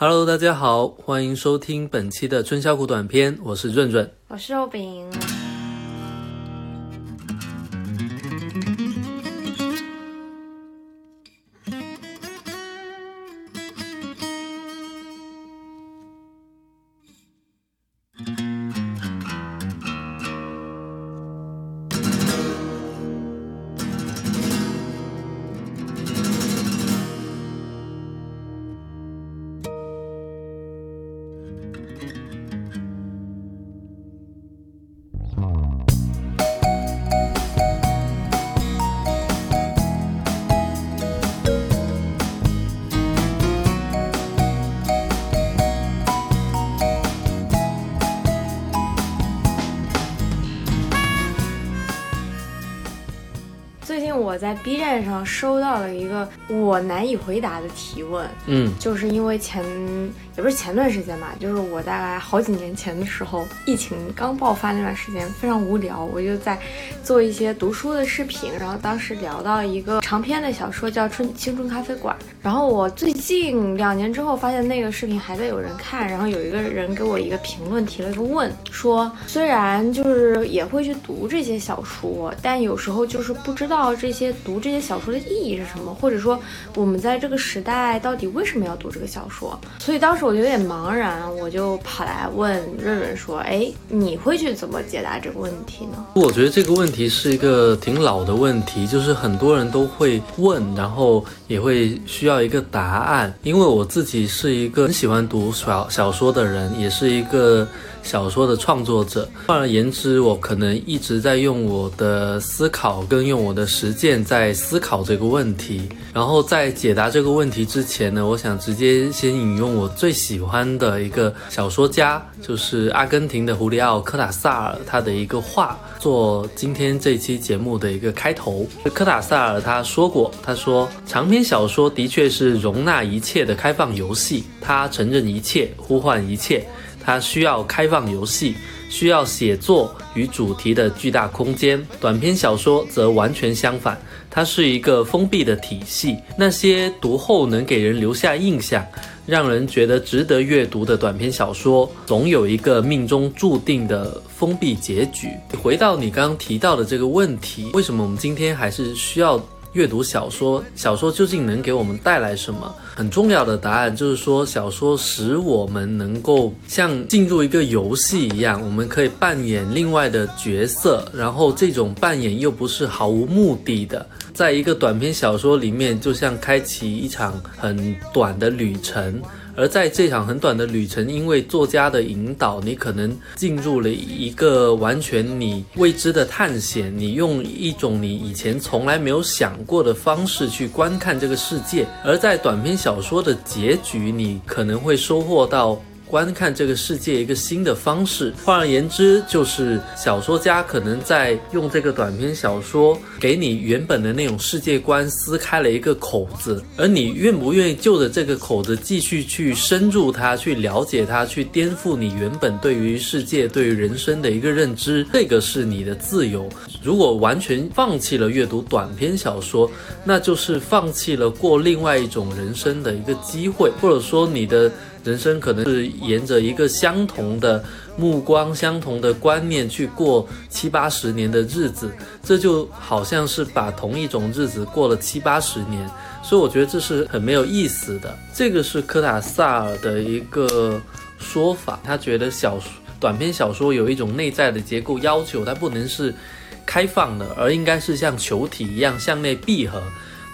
Hello，大家好，欢迎收听本期的春宵苦短片，我是润润，我是肉饼。B 站上收到了一个我难以回答的提问，嗯，就是因为前也不是前段时间吧，就是我大概好几年前的时候，疫情刚爆发那段时间非常无聊，我就在做一些读书的视频，然后当时聊到一个长篇的小说叫《春青春咖啡馆》，然后我最近两年之后发现那个视频还在有人看，然后有一个人给我一个评论提了一个问，说虽然就是也会去读这些小说，但有时候就是不知道这些。些读这些小说的意义是什么？或者说，我们在这个时代到底为什么要读这个小说？所以当时我就有点茫然，我就跑来问润润说：“哎，你会去怎么解答这个问题呢？”我觉得这个问题是一个挺老的问题，就是很多人都会问，然后也会需要一个答案。因为我自己是一个很喜欢读小小说的人，也是一个。小说的创作者，换而言之，我可能一直在用我的思考跟用我的实践在思考这个问题。然后在解答这个问题之前呢，我想直接先引用我最喜欢的一个小说家，就是阿根廷的胡里奥·科塔萨尔他的一个话，做今天这期节目的一个开头。科塔萨尔他说过，他说长篇小说的确是容纳一切的开放游戏，它承认一切，呼唤一切。它需要开放游戏，需要写作与主题的巨大空间。短篇小说则完全相反，它是一个封闭的体系。那些读后能给人留下印象，让人觉得值得阅读的短篇小说，总有一个命中注定的封闭结局。回到你刚刚提到的这个问题，为什么我们今天还是需要？阅读小说，小说究竟能给我们带来什么？很重要的答案就是说，小说使我们能够像进入一个游戏一样，我们可以扮演另外的角色，然后这种扮演又不是毫无目的的，在一个短篇小说里面，就像开启一场很短的旅程。而在这场很短的旅程，因为作家的引导，你可能进入了一个完全你未知的探险。你用一种你以前从来没有想过的方式去观看这个世界。而在短篇小说的结局，你可能会收获到。观看这个世界一个新的方式，换而言之，就是小说家可能在用这个短篇小说给你原本的那种世界观撕开了一个口子，而你愿不愿意就着这个口子继续去深入它，去了解它，去颠覆你原本对于世界、对于人生的一个认知，这个是你的自由。如果完全放弃了阅读短篇小说，那就是放弃了过另外一种人生的一个机会，或者说你的。人生可能是沿着一个相同的目光、相同的观念去过七八十年的日子，这就好像是把同一种日子过了七八十年，所以我觉得这是很没有意思的。这个是科塔萨尔的一个说法，他觉得小说短篇小说有一种内在的结构要求，它不能是开放的，而应该是像球体一样向内闭合。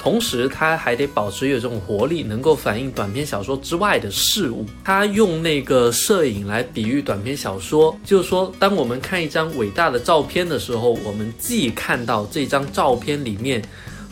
同时，他还得保持有这种活力，能够反映短篇小说之外的事物。他用那个摄影来比喻短篇小说，就是说，当我们看一张伟大的照片的时候，我们既看到这张照片里面。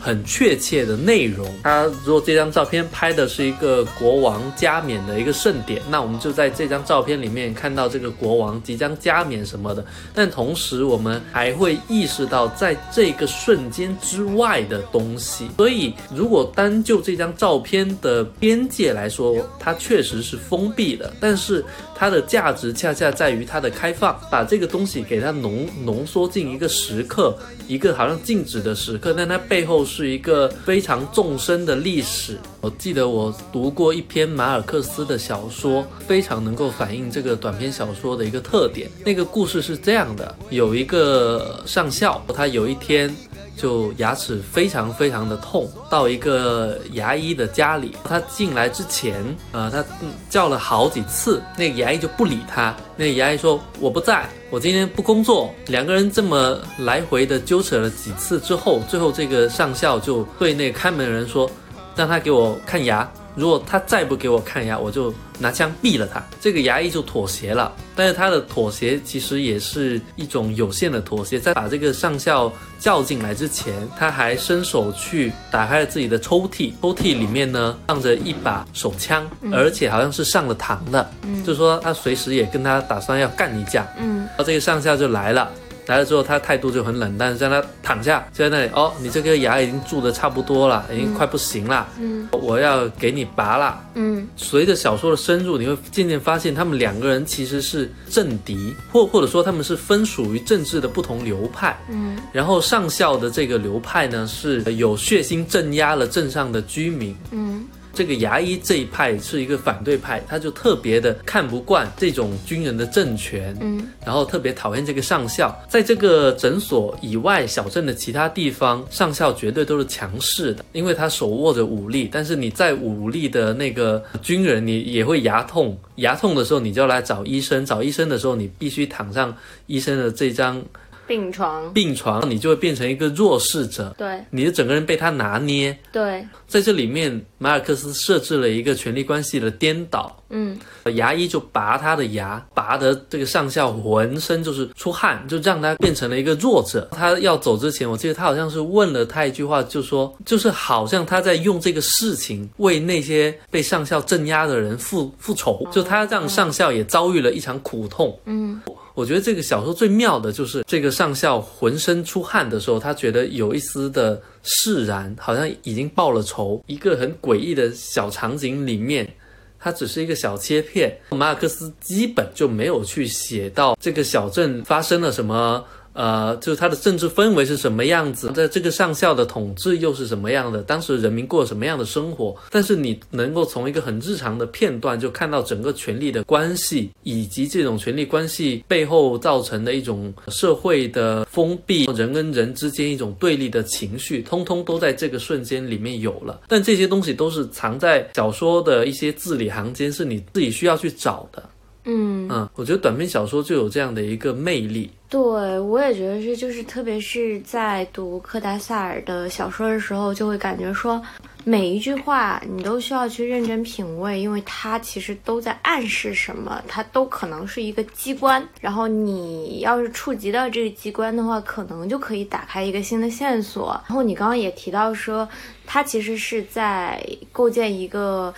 很确切的内容。他如果这张照片拍的是一个国王加冕的一个盛典，那我们就在这张照片里面看到这个国王即将加冕什么的。但同时，我们还会意识到在这个瞬间之外的东西。所以，如果单就这张照片的边界来说，它确实是封闭的。但是，它的价值恰恰在于它的开放，把这个东西给它浓浓缩进一个时刻，一个好像静止的时刻。但它背后。是一个非常纵深的历史。我记得我读过一篇马尔克斯的小说，非常能够反映这个短篇小说的一个特点。那个故事是这样的：有一个上校，他有一天。就牙齿非常非常的痛，到一个牙医的家里，他进来之前，呃，他叫了好几次，那个牙医就不理他。那个牙医说我不在，我今天不工作。两个人这么来回的纠扯了几次之后，最后这个上校就对那个看门人说，让他给我看牙。如果他再不给我看牙，我就拿枪毙了他。这个牙医就妥协了，但是他的妥协其实也是一种有限的妥协。在把这个上校叫进来之前，他还伸手去打开了自己的抽屉，抽屉里面呢放着一把手枪，而且好像是上了膛的，就说他随时也跟他打算要干一架。嗯，然后这个上校就来了。来了之后，他态度就很冷淡，让他躺下，就在那里。哦，你这颗牙已经蛀得差不多了，已经快不行了。嗯，我要给你拔了。嗯，随着小说的深入，你会渐渐发现，他们两个人其实是政敌，或或者说他们是分属于政治的不同流派。嗯，然后上校的这个流派呢，是有血腥镇压了镇上的居民。嗯。这个牙医这一派是一个反对派，他就特别的看不惯这种军人的政权，嗯，然后特别讨厌这个上校。在这个诊所以外，小镇的其他地方，上校绝对都是强势的，因为他手握着武力。但是你在武力的那个军人，你也会牙痛，牙痛的时候你就要来找医生，找医生的时候你必须躺上医生的这张。病床，病床，你就会变成一个弱势者。对，你的整个人被他拿捏。对，在这里面，马尔克斯设置了一个权力关系的颠倒。嗯，牙医就拔他的牙，拔得这个上校浑身就是出汗，就让他变成了一个弱者。他要走之前，我记得他好像是问了他一句话，就说，就是好像他在用这个事情为那些被上校镇压的人复复仇，就他让上校也遭遇了一场苦痛。嗯。我觉得这个小说最妙的就是这个上校浑身出汗的时候，他觉得有一丝的释然，好像已经报了仇。一个很诡异的小场景里面，它只是一个小切片，马尔克斯基本就没有去写到这个小镇发生了什么。呃，就是他的政治氛围是什么样子，在这个上校的统治又是什么样的？当时人民过什么样的生活？但是你能够从一个很日常的片段就看到整个权力的关系，以及这种权力关系背后造成的一种社会的封闭，人跟人之间一种对立的情绪，通通都在这个瞬间里面有了。但这些东西都是藏在小说的一些字里行间，是你自己需要去找的。嗯嗯，我觉得短篇小说就有这样的一个魅力。对，我也觉得是，就是特别是在读柯达萨尔的小说的时候，就会感觉说，每一句话你都需要去认真品味，因为它其实都在暗示什么，它都可能是一个机关。然后你要是触及到这个机关的话，可能就可以打开一个新的线索。然后你刚刚也提到说，它其实是在构建一个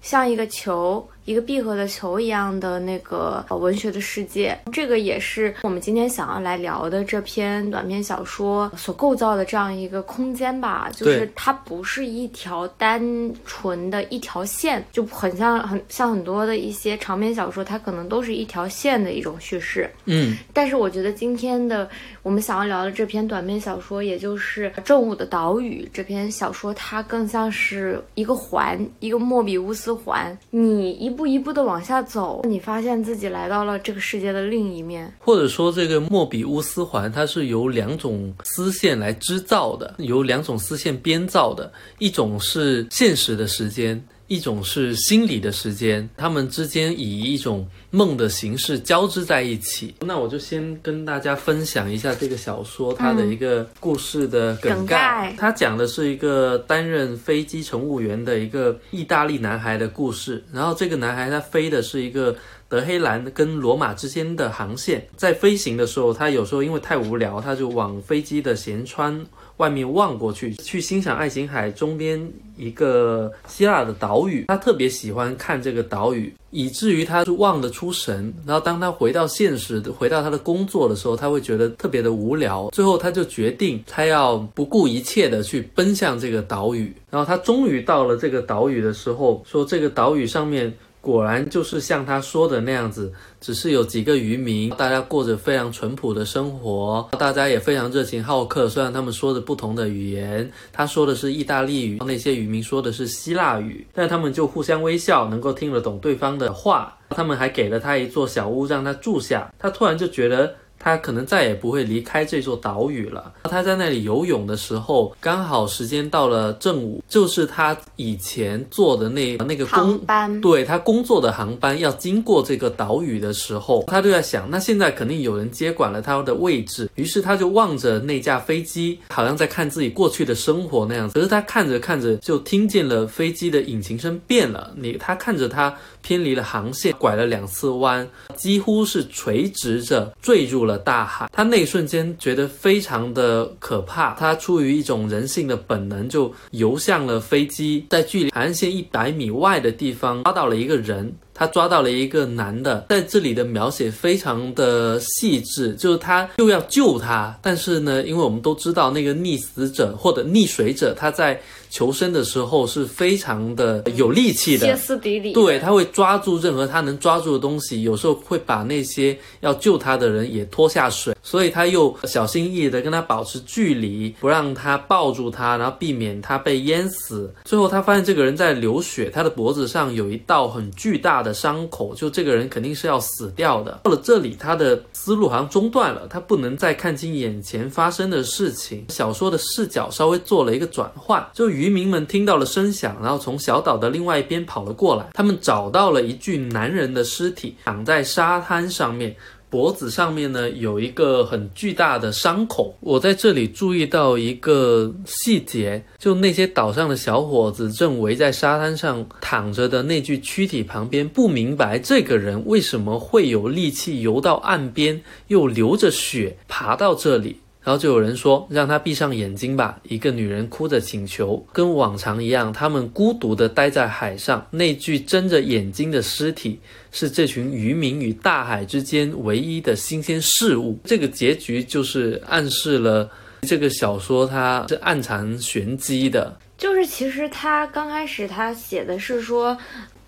像一个球。一个闭合的球一样的那个文学的世界，这个也是我们今天想要来聊的这篇短篇小说所构造的这样一个空间吧。就是它不是一条单纯的一条线，就很像很像很多的一些长篇小说，它可能都是一条线的一种叙事。嗯，但是我觉得今天的我们想要聊的这篇短篇小说，也就是《正午的岛屿》这篇小说，它更像是一个环，一个莫比乌斯环。你一一步一步的往下走，你发现自己来到了这个世界的另一面，或者说这个莫比乌斯环，它是由两种丝线来织造的，由两种丝线编造的，一种是现实的时间。一种是心理的时间，他们之间以一种梦的形式交织在一起。那我就先跟大家分享一下这个小说它的一个故事的梗概。它讲的是一个担任飞机乘务员的一个意大利男孩的故事。然后这个男孩他飞的是一个德黑兰跟罗马之间的航线，在飞行的时候，他有时候因为太无聊，他就往飞机的舷窗。外面望过去，去欣赏爱琴海中边一个希腊的岛屿。他特别喜欢看这个岛屿，以至于他就忘得出神。然后当他回到现实，回到他的工作的时候，他会觉得特别的无聊。最后他就决定，他要不顾一切的去奔向这个岛屿。然后他终于到了这个岛屿的时候，说这个岛屿上面。果然就是像他说的那样子，只是有几个渔民，大家过着非常淳朴的生活，大家也非常热情好客。虽然他们说着不同的语言，他说的是意大利语，那些渔民说的是希腊语，但他们就互相微笑，能够听得懂对方的话。他们还给了他一座小屋让他住下。他突然就觉得。他可能再也不会离开这座岛屿了。他在那里游泳的时候，刚好时间到了正午，就是他以前坐的那那个航班，对他工作的航班要经过这个岛屿的时候，他就在想，那现在肯定有人接管了他的位置。于是他就望着那架飞机，好像在看自己过去的生活那样子。可是他看着看着，就听见了飞机的引擎声变了。你他看着他偏离了航线，拐了两次弯，几乎是垂直着坠入了。大海，他那一瞬间觉得非常的可怕。他出于一种人性的本能，就游向了飞机，在距离海岸线一百米外的地方抓到了一个人。他抓到了一个男的，在这里的描写非常的细致，就是他又要救他，但是呢，因为我们都知道那个溺死者或者溺水者，他在求生的时候是非常的有力气的，歇斯底里，对他会抓住任何他能抓住的东西，有时候会把那些要救他的人也拖下水，所以他又小心翼翼的跟他保持距离，不让他抱住他，然后避免他被淹死。最后他发现这个人在流血，他的脖子上有一道很巨大。的伤口，就这个人肯定是要死掉的。到了这里，他的思路好像中断了，他不能再看清眼前发生的事情。小说的视角稍微做了一个转换，就渔民们听到了声响，然后从小岛的另外一边跑了过来。他们找到了一具男人的尸体，躺在沙滩上面。脖子上面呢有一个很巨大的伤口，我在这里注意到一个细节，就那些岛上的小伙子正围在沙滩上躺着的那具躯体旁边，不明白这个人为什么会有力气游到岸边，又流着血爬到这里。然后就有人说：“让他闭上眼睛吧。”一个女人哭着请求。跟往常一样，他们孤独地待在海上。那具睁着眼睛的尸体是这群渔民与大海之间唯一的新鲜事物。这个结局就是暗示了这个小说它是暗藏玄机的。就是其实他刚开始他写的是说，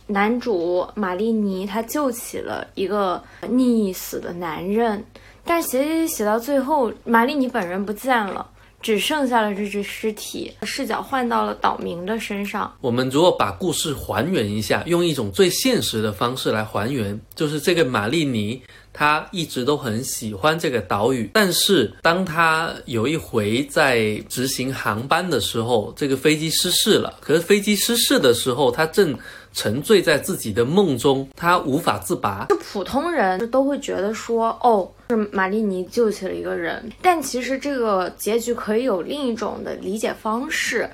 男主玛丽尼他救起了一个溺死的男人。但写写写写到最后，玛丽尼本人不见了，只剩下了这具尸体。视角换到了岛民的身上。我们如果把故事还原一下，用一种最现实的方式来还原，就是这个玛丽尼，她一直都很喜欢这个岛屿。但是当她有一回在执行航班的时候，这个飞机失事了。可是飞机失事的时候，她正。沉醉在自己的梦中，他无法自拔。就普通人都会觉得说，哦，是玛丽尼救起了一个人。但其实这个结局可以有另一种的理解方式，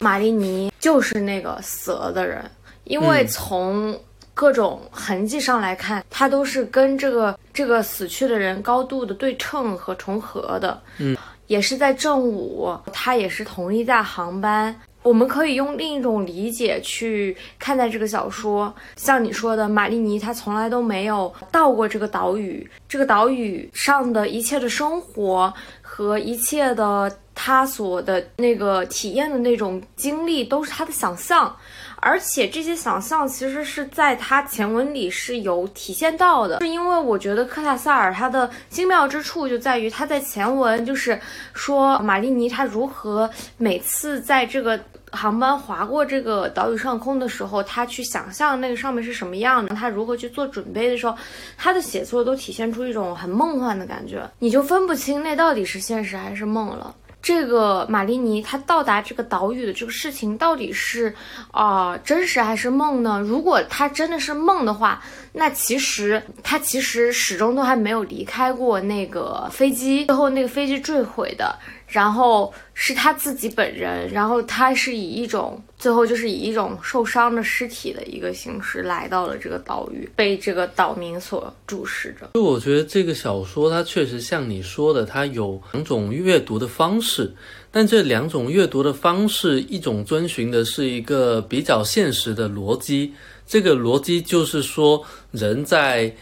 玛丽尼就是那个死了的人，因为从各种痕迹上来看，他都是跟这个这个死去的人高度的对称和重合的。嗯，也是在正午，他也是同一架航班。我们可以用另一种理解去看待这个小说，像你说的，玛丽尼她从来都没有到过这个岛屿，这个岛屿上的一切的生活和一切的她所的那个体验的那种经历，都是她的想象。而且这些想象其实是在他前文里是有体现到的，是因为我觉得科塔萨尔他的精妙之处就在于他在前文就是说玛丽尼她如何每次在这个航班划过这个岛屿上空的时候，他去想象那个上面是什么样的，他如何去做准备的时候，他的写作都体现出一种很梦幻的感觉，你就分不清那到底是现实还是梦了。这个玛丽尼她到达这个岛屿的这个事情到底是啊真实还是梦呢？如果她真的是梦的话，那其实她其实始终都还没有离开过那个飞机，最后那个飞机坠毁的。然后是他自己本人，然后他是以一种最后就是以一种受伤的尸体的一个形式来到了这个岛屿，被这个岛民所注视着。就我觉得这个小说它确实像你说的，它有两种阅读的方式，但这两种阅读的方式，一种遵循的是一个比较现实的逻辑，这个逻辑就是说人在。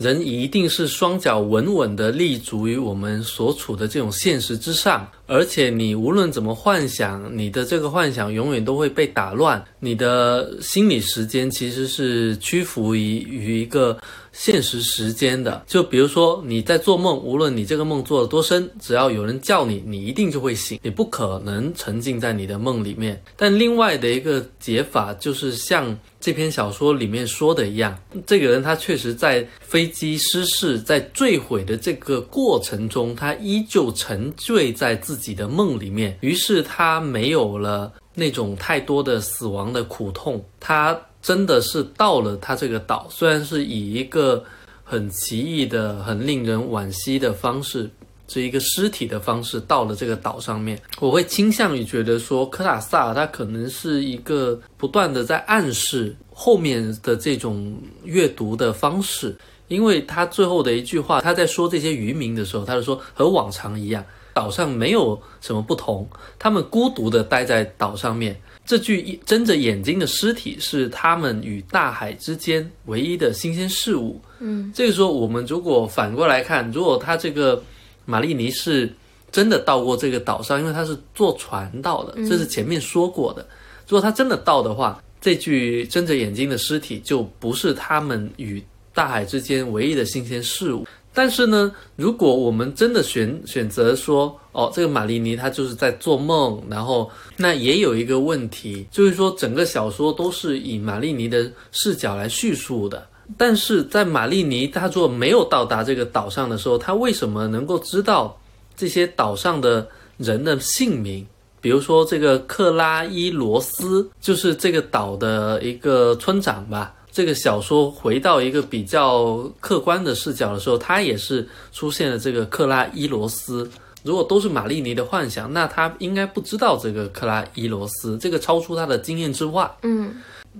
人一定是双脚稳稳地立足于我们所处的这种现实之上，而且你无论怎么幻想，你的这个幻想永远都会被打乱，你的心理时间其实是屈服于于一个现实时间的。就比如说你在做梦，无论你这个梦做了多深，只要有人叫你，你一定就会醒，你不可能沉浸在你的梦里面。但另外的一个解法就是像。这篇小说里面说的一样，这个人他确实在飞机失事、在坠毁的这个过程中，他依旧沉醉在自己的梦里面。于是他没有了那种太多的死亡的苦痛。他真的是到了他这个岛，虽然是以一个很奇异的、很令人惋惜的方式。这一个尸体的方式到了这个岛上面，我会倾向于觉得说，科塔萨他可能是一个不断的在暗示后面的这种阅读的方式，因为他最后的一句话，他在说这些渔民的时候，他就说和往常一样，岛上没有什么不同，他们孤独的待在岛上面，这具睁着眼睛的尸体是他们与大海之间唯一的新鲜事物。嗯，这个时候我们如果反过来看，如果他这个。玛丽尼是真的到过这个岛上，因为他是坐船到的，这是前面说过的。如果他真的到的话，这具睁着眼睛的尸体就不是他们与大海之间唯一的新鲜事物。但是呢，如果我们真的选选择说，哦，这个玛丽尼她就是在做梦，然后那也有一个问题，就是说整个小说都是以玛丽尼的视角来叙述的。但是在玛丽尼他做没有到达这个岛上的时候，他为什么能够知道这些岛上的人的姓名？比如说这个克拉伊罗斯，就是这个岛的一个村长吧。这个小说回到一个比较客观的视角的时候，它也是出现了这个克拉伊罗斯。如果都是玛丽尼的幻想，那他应该不知道这个克拉伊罗斯，这个超出他的经验之外。嗯。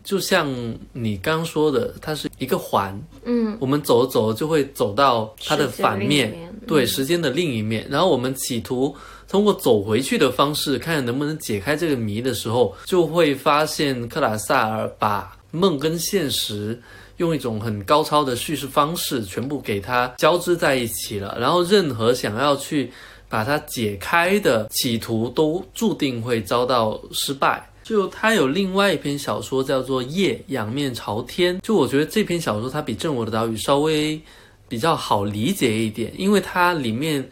就像你刚说的，它是一个环，嗯，我们走着走着就会走到它的反面，对，时间的另一面。然后我们企图通过走回去的方式，看看能不能解开这个谜的时候，就会发现克拉萨尔把梦跟现实用一种很高超的叙事方式全部给它交织在一起了。然后任何想要去把它解开的企图，都注定会遭到失败。就他有另外一篇小说叫做《夜仰面朝天》，就我觉得这篇小说它比《正我的岛屿》稍微比较好理解一点，因为它里面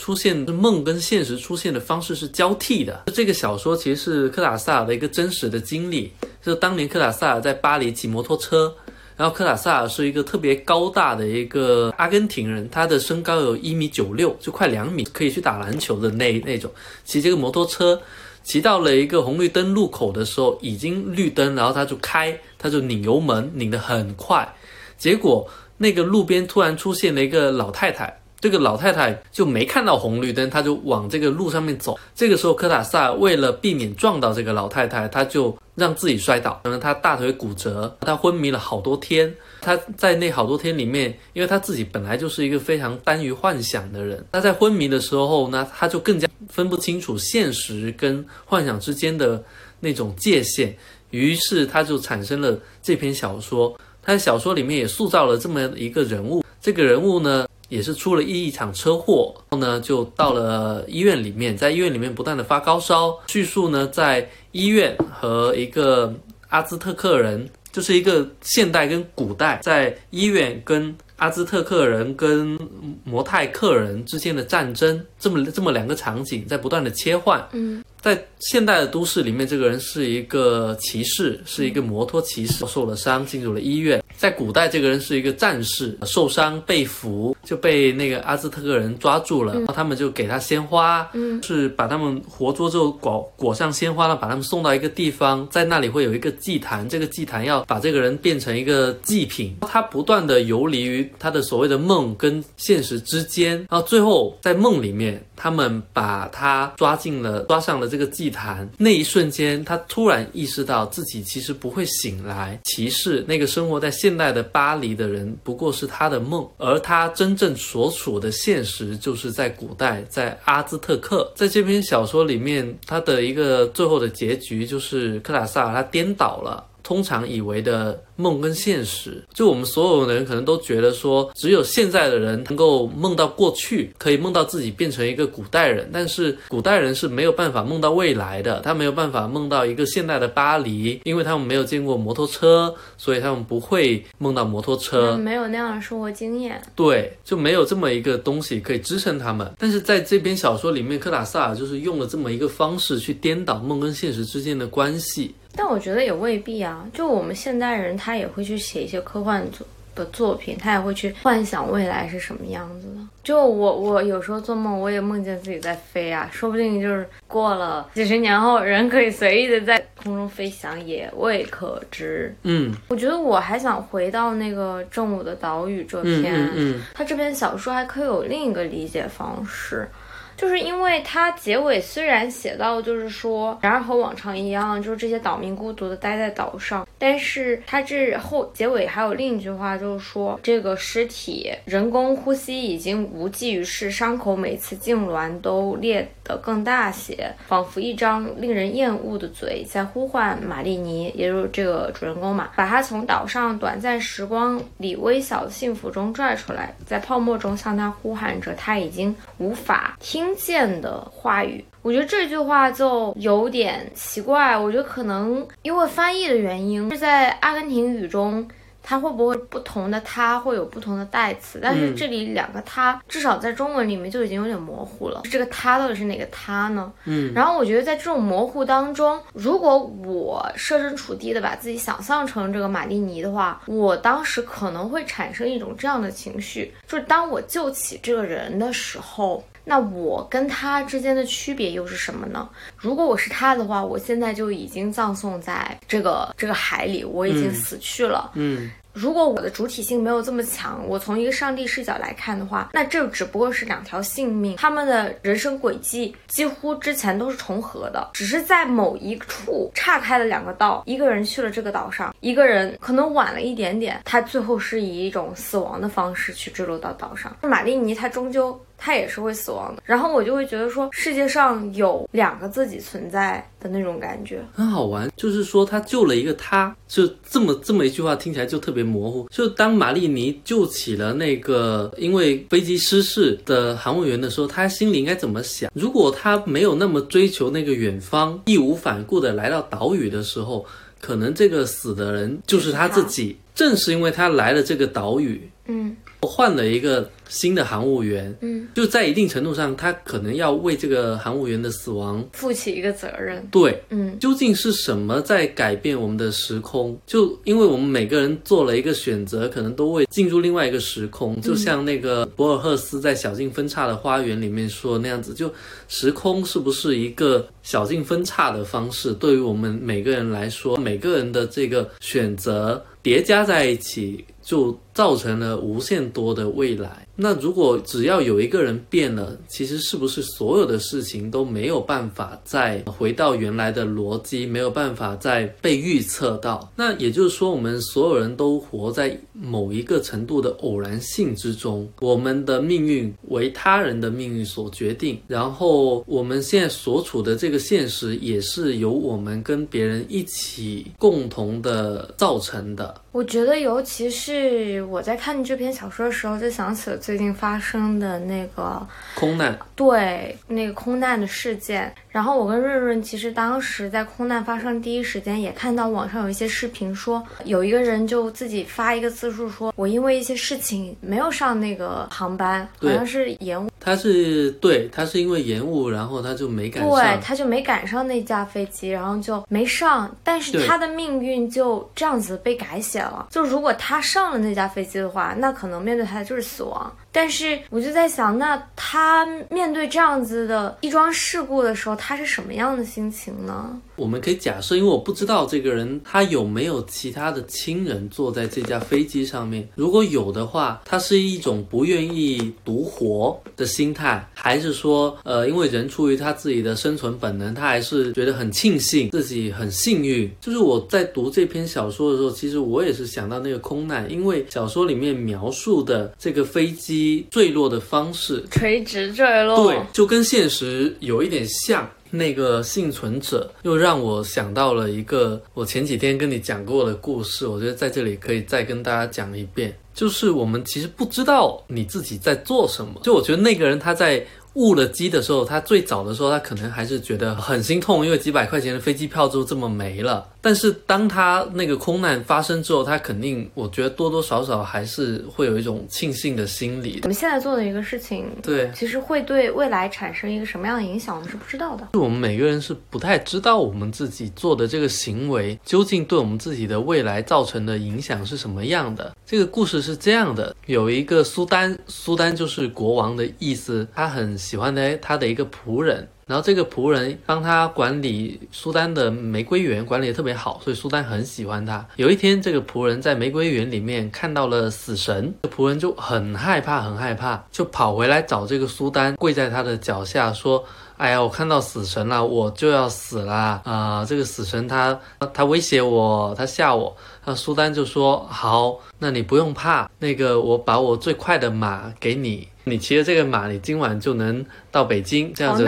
出现梦跟现实出现的方式是交替的。这个小说其实是科塔萨尔的一个真实的经历，就是当年科塔萨尔在巴黎骑摩托车，然后科塔萨尔是一个特别高大的一个阿根廷人，他的身高有一米九六，就快两米，可以去打篮球的那那种，骑这个摩托车。骑到了一个红绿灯路口的时候，已经绿灯，然后他就开，他就拧油门，拧得很快。结果那个路边突然出现了一个老太太，这个老太太就没看到红绿灯，她就往这个路上面走。这个时候，科塔萨为了避免撞到这个老太太，他就让自己摔倒，可能他大腿骨折，他昏迷了好多天。他在那好多天里面，因为他自己本来就是一个非常耽于幻想的人，他在昏迷的时候呢，他就更加分不清楚现实跟幻想之间的那种界限，于是他就产生了这篇小说。他在小说里面也塑造了这么一个人物，这个人物呢也是出了一一场车祸，然后呢就到了医院里面，在医院里面不断的发高烧，叙述呢在医院和一个阿兹特克人。就是一个现代跟古代，在医院跟阿兹特克人跟摩泰克人之间的战争，这么这么两个场景在不断的切换。嗯。在现代的都市里面，这个人是一个骑士，是一个摩托骑士，受了伤进入了医院。在古代，这个人是一个战士，受伤被俘，就被那个阿兹特克人抓住了，然后他们就给他鲜花，嗯，是把他们活捉之后裹裹上鲜花了，把他们送到一个地方，在那里会有一个祭坛，这个祭坛要把这个人变成一个祭品。他不断的游离于他的所谓的梦跟现实之间，然后最后在梦里面，他们把他抓进了，抓上了。这个祭坛那一瞬间，他突然意识到自己其实不会醒来。骑士那个生活在现代的巴黎的人，不过是他的梦，而他真正所处的现实，就是在古代，在阿兹特克。在这篇小说里面，他的一个最后的结局，就是克拉萨他颠倒了通常以为的梦跟现实。就我们所有的人可能都觉得说，只有现在的人能够梦到过去，可以梦到自己变成一个古代人，但是古代人是没有办法梦到未来的，他没有办法梦到一个现代的巴黎，因为他们没有见过摩托车，所以他们不会梦到摩托车，没有那样的生活经验，对，就没有这么一个东西可以支撑他们。但是在这篇小说里面，科塔萨尔就是用了这么一个方式去颠倒梦跟现实之间的关系。但我觉得也未必啊，就我们现代人，他也会去写一些科幻作的作品，他也会去幻想未来是什么样子的。就我，我有时候做梦，我也梦见自己在飞啊，说不定就是过了几十年后，人可以随意的在空中飞翔，也未可知。嗯，我觉得我还想回到那个正午的岛屿这篇，嗯嗯，他这篇小说还可以有另一个理解方式。就是因为它结尾虽然写到，就是说，然而和往常一样，就是这些岛民孤独的待在岛上，但是它这后结尾还有另一句话，就是说这个尸体人工呼吸已经无济于事，伤口每次痉挛都裂得更大些，仿佛一张令人厌恶的嘴在呼唤玛丽尼，也就是这个主人公嘛，把他从岛上短暂时光里微小的幸福中拽出来，在泡沫中向他呼喊着他已经无法听。见的话语，我觉得这句话就有点奇怪。我觉得可能因为翻译的原因，是在阿根廷语中，它会不会不同的它会有不同的代词？但是这里两个它，至少在中文里面就已经有点模糊了。这个它到底是哪个它呢？嗯，然后我觉得在这种模糊当中，如果我设身处地的把自己想象成这个马蒂尼的话，我当时可能会产生一种这样的情绪，就是当我救起这个人的时候。那我跟他之间的区别又是什么呢？如果我是他的话，我现在就已经葬送在这个这个海里，我已经死去了。嗯。如果我的主体性没有这么强，我从一个上帝视角来看的话，那这只不过是两条性命，他们的人生轨迹几乎之前都是重合的，只是在某一处岔开了两个道，一个人去了这个岛上，一个人可能晚了一点点，他最后是以一种死亡的方式去坠落到岛上。玛丽尼他终究。他也是会死亡的，然后我就会觉得说，世界上有两个自己存在的那种感觉，很好玩。就是说，他救了一个他，就这么这么一句话听起来就特别模糊。就当玛丽尼救起了那个因为飞机失事的航务员的时候，他心里应该怎么想？如果他没有那么追求那个远方，义无反顾的来到岛屿的时候，可能这个死的人就是他自己。正是因为他来了这个岛屿，嗯。换了一个新的航务员，嗯，就在一定程度上，他可能要为这个航务员的死亡负起一个责任。对，嗯，究竟是什么在改变我们的时空？就因为我们每个人做了一个选择，可能都会进入另外一个时空。就像那个博尔赫斯在《小径分岔的花园》里面说那样子，就时空是不是一个小径分岔的方式？对于我们每个人来说，每个人的这个选择叠加在一起。就造成了无限多的未来。那如果只要有一个人变了，其实是不是所有的事情都没有办法再回到原来的逻辑，没有办法再被预测到？那也就是说，我们所有人都活在某一个程度的偶然性之中，我们的命运为他人的命运所决定，然后我们现在所处的这个现实也是由我们跟别人一起共同的造成的。我觉得，尤其是我在看这篇小说的时候，就想起了最近发生的那个空难，对那个空难的事件。然后我跟润润其实当时在空难发生第一时间，也看到网上有一些视频，说有一个人就自己发一个自述，说我因为一些事情没有上那个航班，好像是延误。他是对他是因为延误，然后他就没赶上，对他就没赶上那架飞机，然后就没上。但是他的命运就这样子被改写了。就如果他上了那架飞机的话，那可能面对他的就是死亡。但是我就在想，那他面对这样子的一桩事故的时候，他是什么样的心情呢？我们可以假设，因为我不知道这个人他有没有其他的亲人坐在这架飞机上面。如果有的话，他是一种不愿意独活的心态，还是说，呃，因为人出于他自己的生存本能，他还是觉得很庆幸自己很幸运。就是我在读这篇小说的时候，其实我也是想到那个空难，因为小说里面描述的这个飞机。坠落的方式，垂直坠落，对，就跟现实有一点像。那个幸存者又让我想到了一个我前几天跟你讲过的故事，我觉得在这里可以再跟大家讲一遍，就是我们其实不知道你自己在做什么。就我觉得那个人他在。误了机的时候，他最早的时候，他可能还是觉得很心痛，因为几百块钱的飞机票就这么没了。但是当他那个空难发生之后，他肯定，我觉得多多少少还是会有一种庆幸的心理。我们现在做的一个事情，对，其实会对未来产生一个什么样的影响，我们是不知道的。就我们每个人是不太知道我们自己做的这个行为，究竟对我们自己的未来造成的影响是什么样的。这个故事是这样的：有一个苏丹，苏丹就是国王的意思，他很喜欢的他的一个仆人。然后这个仆人帮他管理苏丹的玫瑰园，管理的特别好，所以苏丹很喜欢他。有一天，这个仆人在玫瑰园里面看到了死神，仆人就很害怕，很害怕，就跑回来找这个苏丹，跪在他的脚下说：“哎呀，我看到死神了，我就要死了啊！这个死神他他威胁我，他吓我。”那苏丹就说：“好，那你不用怕，那个我把我最快的马给你，你骑着这个马，你今晚就能到北京，这样子。”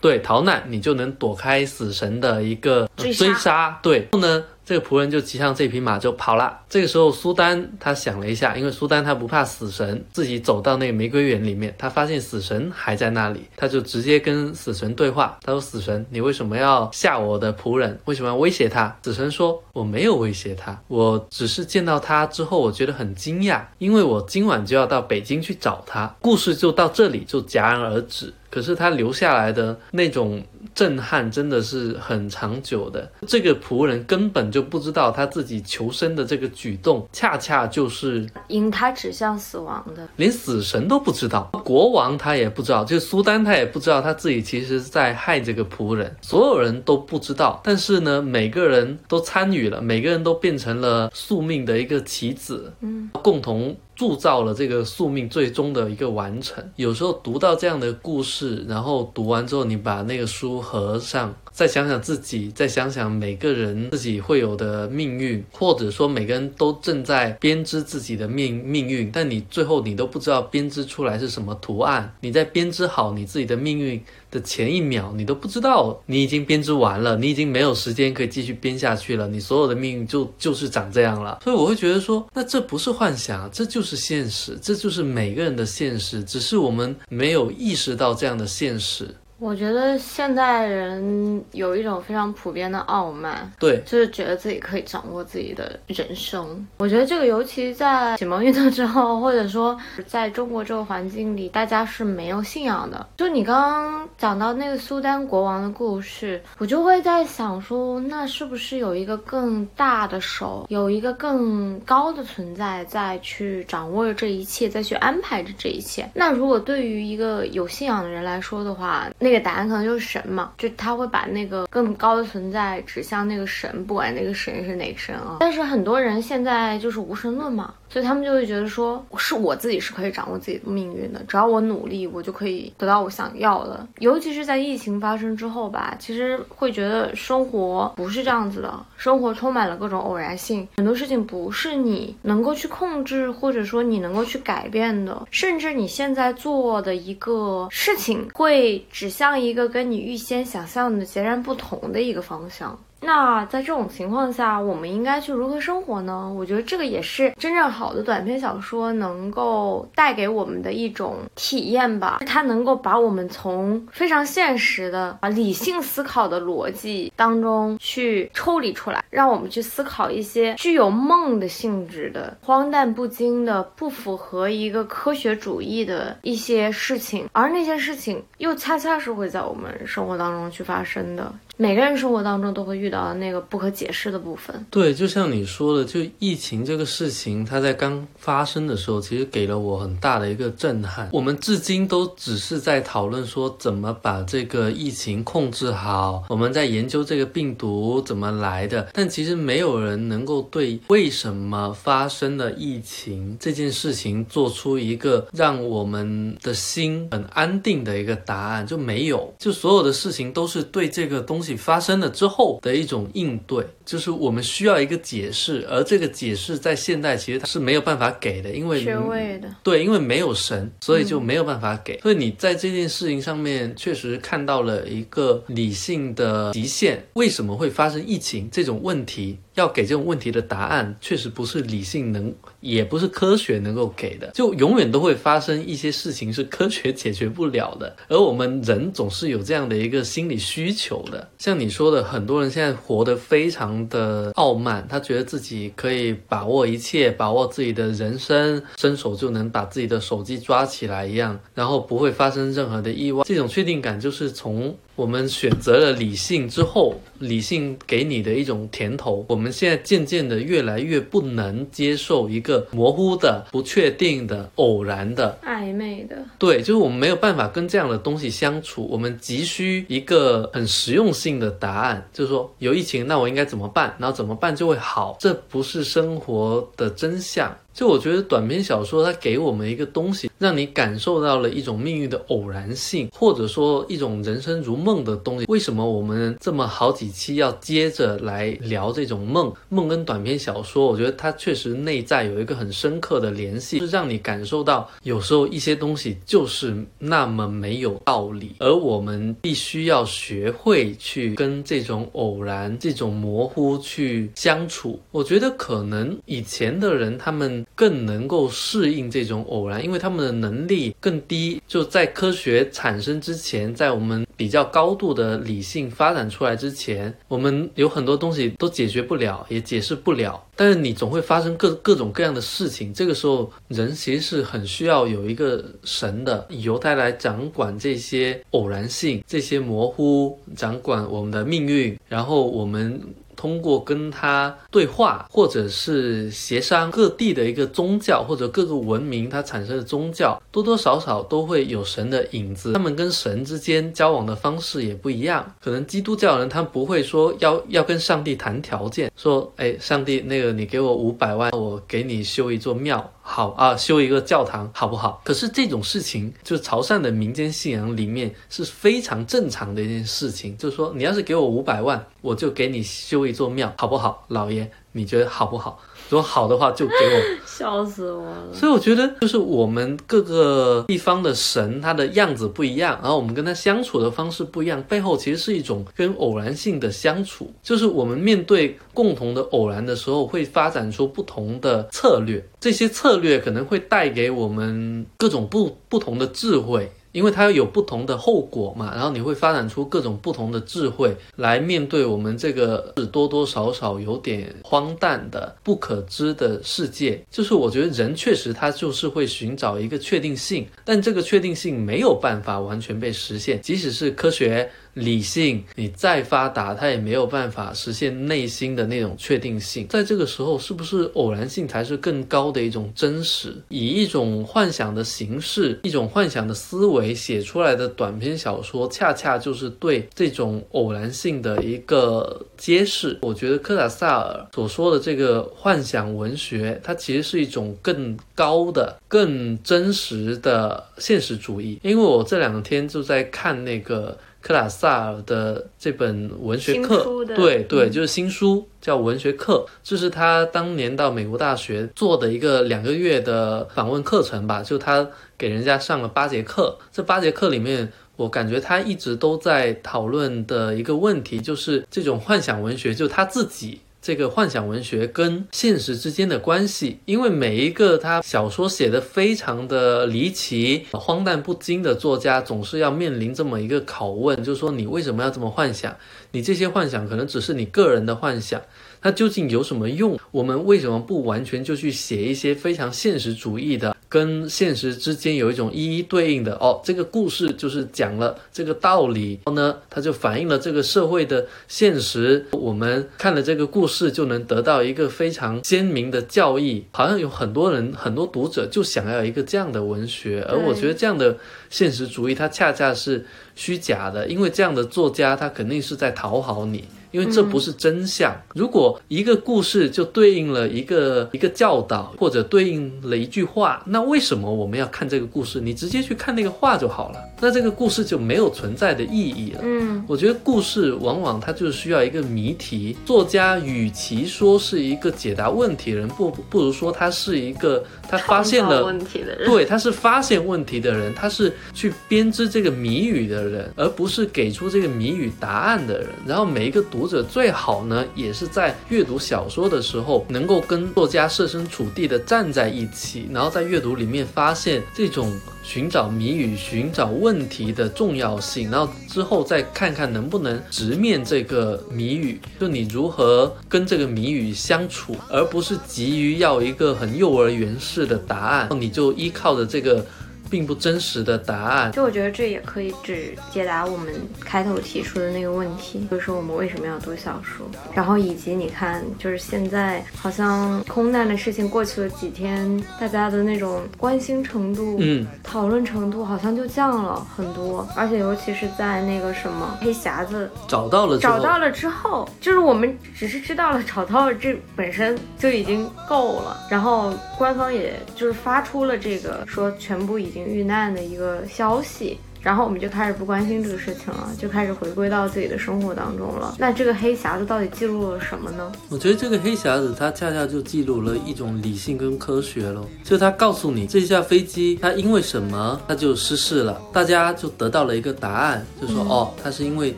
对，逃难你就能躲开死神的一个追杀。对，然后呢？这个仆人就骑上这匹马就跑了。这个时候，苏丹他想了一下，因为苏丹他不怕死神，自己走到那个玫瑰园里面，他发现死神还在那里，他就直接跟死神对话。他说：“死神，你为什么要吓我的仆人？为什么要威胁他？”死神说：“我没有威胁他，我只是见到他之后，我觉得很惊讶，因为我今晚就要到北京去找他。”故事就到这里就戛然而止。可是他留下来的那种震撼真的是很长久的。这个仆人根本就。不知道他自己求生的这个举动，恰恰就是引他指向死亡的。连死神都不知道，国王他也不知道，就是苏丹他也不知道他自己其实是在害这个仆人。所有人都不知道，但是呢，每个人都参与了，每个人都变成了宿命的一个棋子，嗯，共同。塑造了这个宿命最终的一个完成。有时候读到这样的故事，然后读完之后，你把那个书合上，再想想自己，再想想每个人自己会有的命运，或者说每个人都正在编织自己的命命运，但你最后你都不知道编织出来是什么图案。你在编织好你自己的命运。的前一秒，你都不知道你已经编织完了，你已经没有时间可以继续编下去了，你所有的命运就就是长这样了。所以我会觉得说，那这不是幻想，这就是现实，这就是每个人的现实，只是我们没有意识到这样的现实。我觉得现代人有一种非常普遍的傲慢，对，就是觉得自己可以掌握自己的人生。我觉得这个尤其在启蒙运动之后，或者说在中国这个环境里，大家是没有信仰的。就你刚刚讲到那个苏丹国王的故事，我就会在想说，那是不是有一个更大的手，有一个更高的存在在去掌握着这一切，再去安排着这一切？那如果对于一个有信仰的人来说的话，那这个答案可能就是神嘛，就他会把那个更高的存在指向那个神，不管那个神是哪个神啊。但是很多人现在就是无神论嘛。所以他们就会觉得说，是我自己是可以掌握自己的命运的，只要我努力，我就可以得到我想要的。尤其是在疫情发生之后吧，其实会觉得生活不是这样子的，生活充满了各种偶然性，很多事情不是你能够去控制，或者说你能够去改变的，甚至你现在做的一个事情会指向一个跟你预先想象的截然不同的一个方向。那在这种情况下，我们应该去如何生活呢？我觉得这个也是真正好的短篇小说能够带给我们的一种体验吧。它能够把我们从非常现实的啊理性思考的逻辑当中去抽离出来，让我们去思考一些具有梦的性质的、荒诞不经的、不符合一个科学主义的一些事情，而那些事情又恰恰是会在我们生活当中去发生的。每个人生活当中都会遇到那个不可解释的部分。对，就像你说的，就疫情这个事情，它在刚发生的时候，其实给了我很大的一个震撼。我们至今都只是在讨论说怎么把这个疫情控制好，我们在研究这个病毒怎么来的，但其实没有人能够对为什么发生了疫情这件事情做出一个让我们的心很安定的一个答案，就没有。就所有的事情都是对这个东西。发生了之后的一一种应对，就是我们需要一个解释，而这个解释在现代其实它是没有办法给的，因为学位的，对，因为没有神，所以就没有办法给。所以你在这件事情上面确实看到了一个理性的极限。为什么会发生疫情这种问题？要给这种问题的答案，确实不是理性能，也不是科学能够给的。就永远都会发生一些事情是科学解决不了的，而我们人总是有这样的一个心理需求的。像你说的，很多人现在活得非常的傲慢，他觉得自己可以把握一切，把握自己的人生，伸手就能把自己的手机抓起来一样，然后不会发生任何的意外。这种确定感就是从。我们选择了理性之后，理性给你的一种甜头。我们现在渐渐的越来越不能接受一个模糊的、不确定的、偶然的、暧昧的。对，就是我们没有办法跟这样的东西相处。我们急需一个很实用性的答案，就是说有疫情，那我应该怎么办？然后怎么办就会好？这不是生活的真相。就我觉得短篇小说它给我们一个东西，让你感受到了一种命运的偶然性，或者说一种人生如梦的东西。为什么我们这么好几期要接着来聊这种梦？梦跟短篇小说，我觉得它确实内在有一个很深刻的联系，是让你感受到有时候一些东西就是那么没有道理，而我们必须要学会去跟这种偶然、这种模糊去相处。我觉得可能以前的人他们。更能够适应这种偶然，因为他们的能力更低。就在科学产生之前，在我们比较高度的理性发展出来之前，我们有很多东西都解决不了，也解释不了。但是你总会发生各各种各样的事情，这个时候人其实是很需要有一个神的，由他来掌管这些偶然性、这些模糊，掌管我们的命运，然后我们。通过跟他对话，或者是协商，各地的一个宗教或者各个文明它产生的宗教，多多少少都会有神的影子。他们跟神之间交往的方式也不一样。可能基督教人他不会说要要跟上帝谈条件，说，哎，上帝，那个你给我五百万，我给你修一座庙。好啊，修一个教堂好不好？可是这种事情，就是潮汕的民间信仰里面是非常正常的一件事情。就是说，你要是给我五百万，我就给你修一座庙，好不好，老爷？你觉得好不好？如果好的话，就给我 笑死我了。所以我觉得，就是我们各个地方的神，他的样子不一样，然后我们跟他相处的方式不一样，背后其实是一种跟偶然性的相处。就是我们面对共同的偶然的时候，会发展出不同的策略。这些策略可能会带给我们各种不不同的智慧。因为它有不同的后果嘛，然后你会发展出各种不同的智慧来面对我们这个是多多少少有点荒诞的不可知的世界。就是我觉得人确实他就是会寻找一个确定性，但这个确定性没有办法完全被实现，即使是科学。理性，你再发达，它也没有办法实现内心的那种确定性。在这个时候，是不是偶然性才是更高的一种真实？以一种幻想的形式，一种幻想的思维写出来的短篇小说，恰恰就是对这种偶然性的一个揭示。我觉得科塔萨尔所说的这个幻想文学，它其实是一种更高的、更真实的现实主义。因为我这两天就在看那个。克拉萨尔的这本文学课，对对，就是新书叫《文学课》，这是他当年到美国大学做的一个两个月的访问课程吧。就他给人家上了八节课，这八节课里面，我感觉他一直都在讨论的一个问题，就是这种幻想文学，就他自己。这个幻想文学跟现实之间的关系，因为每一个他小说写的非常的离奇、荒诞不经的作家，总是要面临这么一个拷问，就是说你为什么要这么幻想？你这些幻想可能只是你个人的幻想。它究竟有什么用？我们为什么不完全就去写一些非常现实主义的，跟现实之间有一种一一对应的？哦，这个故事就是讲了这个道理，然后呢，它就反映了这个社会的现实。我们看了这个故事，就能得到一个非常鲜明的教义。好像有很多人、很多读者就想要一个这样的文学，而我觉得这样的现实主义，它恰恰是虚假的，因为这样的作家他肯定是在讨好你。因为这不是真相。如果一个故事就对应了一个一个教导，或者对应了一句话，那为什么我们要看这个故事？你直接去看那个话就好了，那这个故事就没有存在的意义了。嗯，我觉得故事往往它就需要一个谜题，作家与其说是一个解答问题的人，不不如说他是一个他发现了问题的人，对，他是发现问题的人，他是去编织这个谜语的人，而不是给出这个谜语答案的人。然后每一个读读者最好呢，也是在阅读小说的时候，能够跟作家设身处地的站在一起，然后在阅读里面发现这种。寻找谜语、寻找问题的重要性，然后之后再看看能不能直面这个谜语，就你如何跟这个谜语相处，而不是急于要一个很幼儿园式的答案，你就依靠着这个。并不真实的答案，就我觉得这也可以只解答我们开头提出的那个问题，就是说我们为什么要读小说，然后以及你看，就是现在好像空难的事情过去了几天，大家的那种关心程度，嗯，讨论程度好像就降了很多，而且尤其是在那个什么黑匣子找到了，找到了之后，就是我们只是知道了找到了这本身就已经够了，然后官方也就是发出了这个说全部已经。遇难的一个消息。然后我们就开始不关心这个事情了，就开始回归到自己的生活当中了。那这个黑匣子到底记录了什么呢？我觉得这个黑匣子它恰恰就记录了一种理性跟科学咯，就它告诉你这架飞机它因为什么它就失事了，大家就得到了一个答案，就说哦，它是因为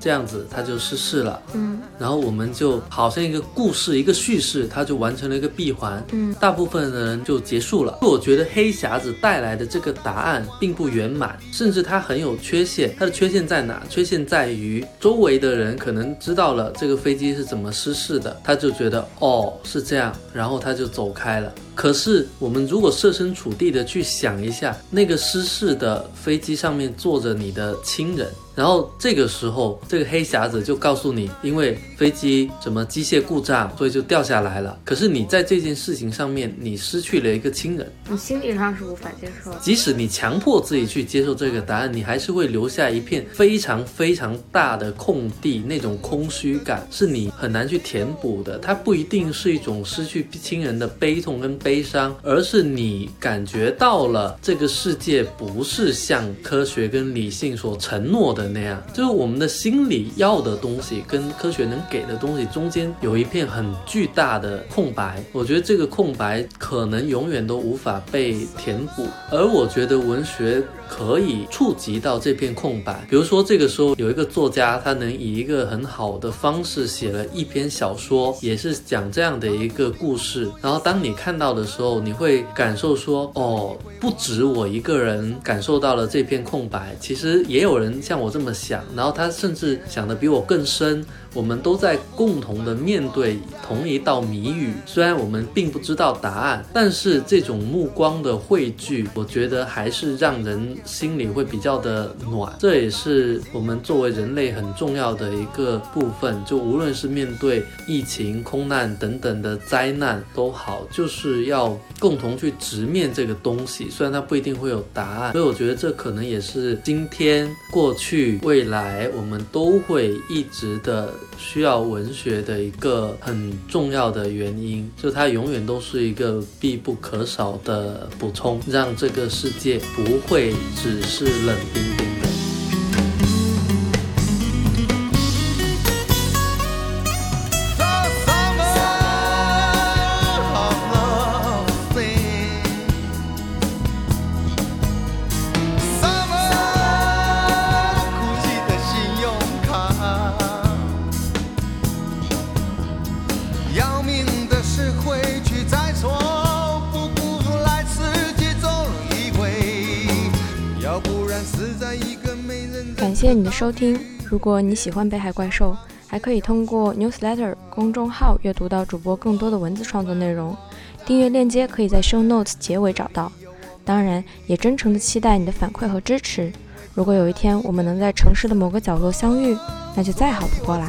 这样子它就失事了。嗯，然后我们就好像一个故事一个叙事，它就完成了一个闭环。嗯，大部分的人就结束了。我觉得黑匣子带来的这个答案并不圆满，甚至它很有。有缺陷，它的缺陷在哪？缺陷在于周围的人可能知道了这个飞机是怎么失事的，他就觉得哦是这样，然后他就走开了。可是，我们如果设身处地的去想一下，那个失事的飞机上面坐着你的亲人，然后这个时候，这个黑匣子就告诉你，因为飞机什么机械故障，所以就掉下来了。可是你在这件事情上面，你失去了一个亲人，你心理上是无法接受。即使你强迫自己去接受这个答案，你还是会留下一片非常非常大的空地，那种空虚感是你很难去填补的。它不一定是一种失去亲人的悲痛跟。悲伤，而是你感觉到了这个世界不是像科学跟理性所承诺的那样，就是我们的心里要的东西跟科学能给的东西中间有一片很巨大的空白。我觉得这个空白可能永远都无法被填补，而我觉得文学。可以触及到这片空白，比如说这个时候有一个作家，他能以一个很好的方式写了一篇小说，也是讲这样的一个故事。然后当你看到的时候，你会感受说，哦，不止我一个人感受到了这片空白，其实也有人像我这么想，然后他甚至想的比我更深。我们都在共同的面对同一道谜语，虽然我们并不知道答案，但是这种目光的汇聚，我觉得还是让人心里会比较的暖。这也是我们作为人类很重要的一个部分。就无论是面对疫情、空难等等的灾难都好，就是要共同去直面这个东西。虽然它不一定会有答案，所以我觉得这可能也是今天、过去、未来我们都会一直的。需要文学的一个很重要的原因，就它永远都是一个必不可少的补充，让这个世界不会只是冷冰冰。收听。如果你喜欢《北海怪兽》，还可以通过 Newsletter 公众号阅读到主播更多的文字创作内容。订阅链接可以在 Show Notes 结尾找到。当然，也真诚的期待你的反馈和支持。如果有一天我们能在城市的某个角落相遇，那就再好不过啦。